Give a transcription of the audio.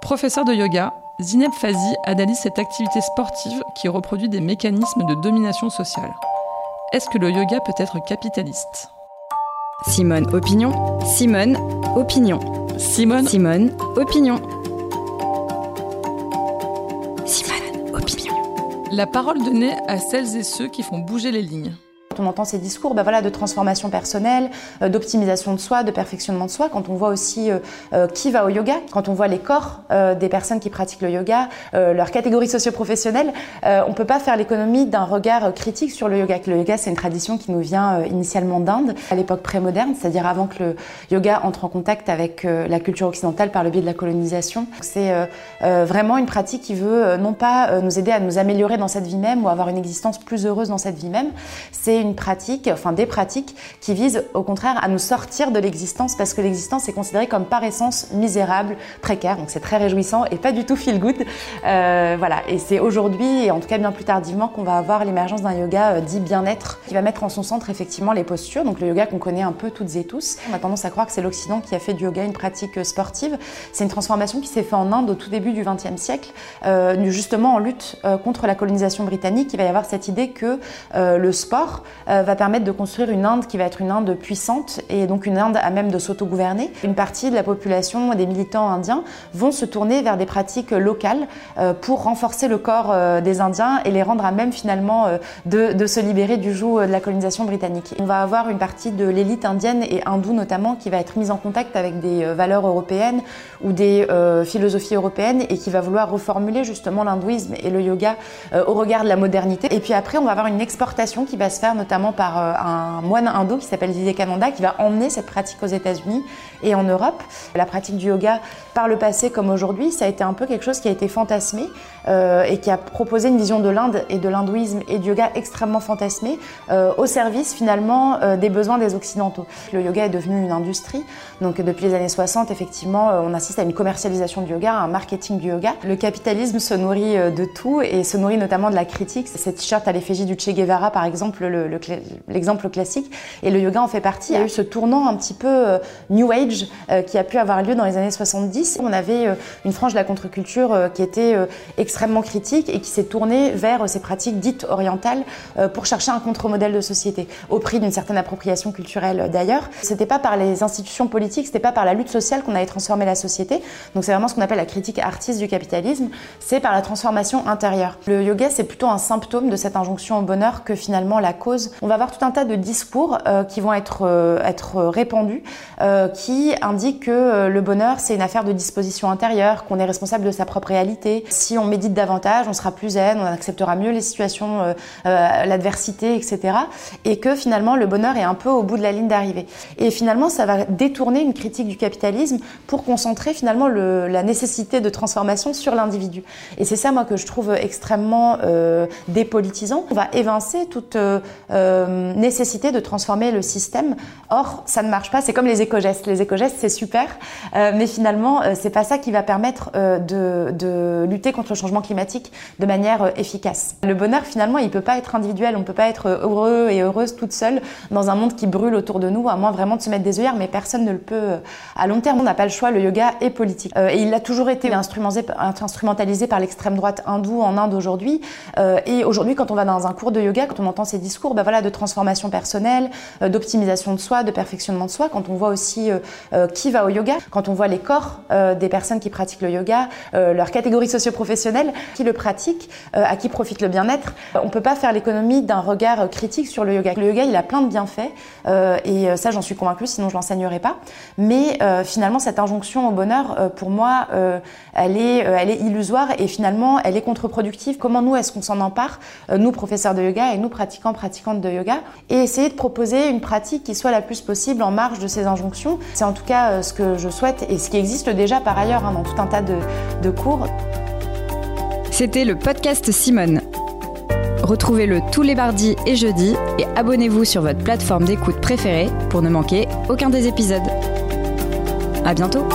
Professeur de yoga, Zineb Fazi analyse cette activité sportive qui reproduit des mécanismes de domination sociale. Est-ce que le yoga peut être capitaliste? Simone Opinion, Simone Opinion, Simone, Simone Opinion. Simone Opinion. la parole donnée à celles et ceux qui font bouger les lignes. On entend ces discours bah voilà, de transformation personnelle, euh, d'optimisation de soi, de perfectionnement de soi, quand on voit aussi euh, euh, qui va au yoga, quand on voit les corps des personnes qui pratiquent le yoga, leur catégorie socio-professionnelle, on peut pas faire l'économie d'un regard critique sur le yoga. Le yoga, c'est une tradition qui nous vient initialement d'Inde, à l'époque pré-moderne, c'est-à-dire avant que le yoga entre en contact avec la culture occidentale par le biais de la colonisation. C'est vraiment une pratique qui veut non pas nous aider à nous améliorer dans cette vie même ou avoir une existence plus heureuse dans cette vie même, c'est pratique, enfin des pratiques qui visent au contraire à nous sortir de l'existence parce que l'existence est considérée comme par essence misérable, précaire, donc c'est très réjouissant et pas du tout feel good. Euh, voilà, et c'est aujourd'hui et en tout cas bien plus tardivement qu'on va avoir l'émergence d'un yoga euh, dit bien-être qui va mettre en son centre effectivement les postures, donc le yoga qu'on connaît un peu toutes et tous. On a tendance à croire que c'est l'Occident qui a fait du yoga une pratique euh, sportive. C'est une transformation qui s'est faite en Inde au tout début du XXe siècle, justement en lutte contre la colonisation britannique. Il va y avoir cette idée que le sport euh, va permettre de construire une Inde qui va être une Inde puissante et donc une Inde à même de s'autogouverner. Une partie de la population des militants indiens vont se tourner vers des pratiques locales euh, pour renforcer le corps euh, des Indiens et les rendre à même finalement de, de se libérer du joug de la colonisation britannique. On va avoir une partie de l'élite indienne et hindoue notamment qui va être mise en contact avec des valeurs européennes ou des philosophies européennes et qui va vouloir reformuler justement l'hindouisme et le yoga au regard de la modernité. Et puis après, on va avoir une exportation qui va se faire notamment par euh, un moine hindou qui s'appelle Vivekananda qui va emmener cette pratique aux États-Unis et en Europe. La pratique du yoga, par le passé comme aujourd'hui, ça a été un peu quelque chose qui a été fantasmé euh, et qui a proposé une vision de l'Inde et de l'hindouisme et du yoga extrêmement fantasmé euh, au service finalement des besoins des Occidentaux. Le yoga est devenu une industrie, donc depuis les années 60, effectivement, on assiste à une commercialisation du yoga, un marketing du yoga. Le capitalisme se nourrit de tout et se nourrit notamment de la critique. Ces t-shirts à l'effigie du Che Guevara, par exemple, le- l'exemple classique, et le yoga en fait partie. Il y a eu ce tournant un petit peu euh, New Age euh, qui a pu avoir lieu dans les années 70. On avait euh, une frange de la contre-culture qui était extrêmement critique et qui s'est tournée vers ces pratiques dites orientales pour chercher un contre-modèle de société, au prix d'une certaine appropriation culturelle d'ailleurs. C'était pas par les institutions politiques, c'était pas par la lutte sociale qu'on allait transformer la société. Donc c'est vraiment ce qu'on appelle la critique artiste du capitalisme, c'est par la transformation intérieure. Le yoga, c'est plutôt un symptôme de cette injonction au bonheur que finalement la cause. On va avoir tout un tas de discours euh, qui vont être, euh, être répandus, euh, qui indiquent que euh, le bonheur, c'est une affaire de disposition intérieure, qu'on est responsable de sa propre réalité. Si on médite davantage, on sera plus zen, on acceptera mieux les situations, euh, euh, l'adversité, etc. Et que finalement, le bonheur est un peu au bout de la ligne d'arrivée. Et finalement, ça va détourner une critique du capitalisme pour concentrer finalement le- la nécessité de transformation sur l'individu. Et c'est ça, moi, que je trouve extrêmement dépolitisant. On va évincer toute euh, nécessité de transformer le système. Or, ça ne marche pas. C'est comme les éco-gestes. Les éco-gestes, c'est super, euh, mais finalement, euh, c'est pas ça qui va permettre euh, de, de lutter contre le changement climatique de manière efficace. Le bonheur, finalement, il peut pas être individuel. On peut pas être heureux et heureuse toute seule dans un monde qui brûle autour de nous, à moins vraiment de se mettre des œillères, mais personne ne le peut à long terme. On n'a pas le choix. Le yoga est politique. Et il a toujours été instrumentalisé, par l'extrême droite hindoue en Inde aujourd'hui. Et aujourd'hui, quand on va dans un cours de yoga, quand on entend ces discours bah voilà, de transformation personnelle, euh, d'optimisation de soi, de perfectionnement de soi, quand on voit aussi euh, euh, qui va au yoga, quand on voit les corps des personnes qui pratiquent le yoga, leur catégorie socio-professionnelle, qui le pratiquent, euh, à qui profite le bien-être, on peut pas faire l'économie d'un regard critique sur le yoga. Le yoga, il a plein de bienfaits, et ça, j'en suis convaincue, sinon je l'enseignerai pas. Mais finalement, cette injonction au bonheur, pour moi, elle, est, elle est illusoire et finalement, elle est contre-productive. Comment nous, est-ce qu'on s'en empare, nous, professeurs de yoga et nous, pratiquants, de yoga, et essayer de proposer une pratique qui soit la plus possible en marge de ces injonctions. C'est en tout cas euh, ce que je souhaite et ce qui existe déjà par ailleurs hein, dans tout un tas de, de cours. C'était le podcast Simone. Retrouvez-le tous les mardis et jeudis et abonnez-vous sur votre plateforme d'écoute préférée pour ne manquer aucun des épisodes. À bientôt!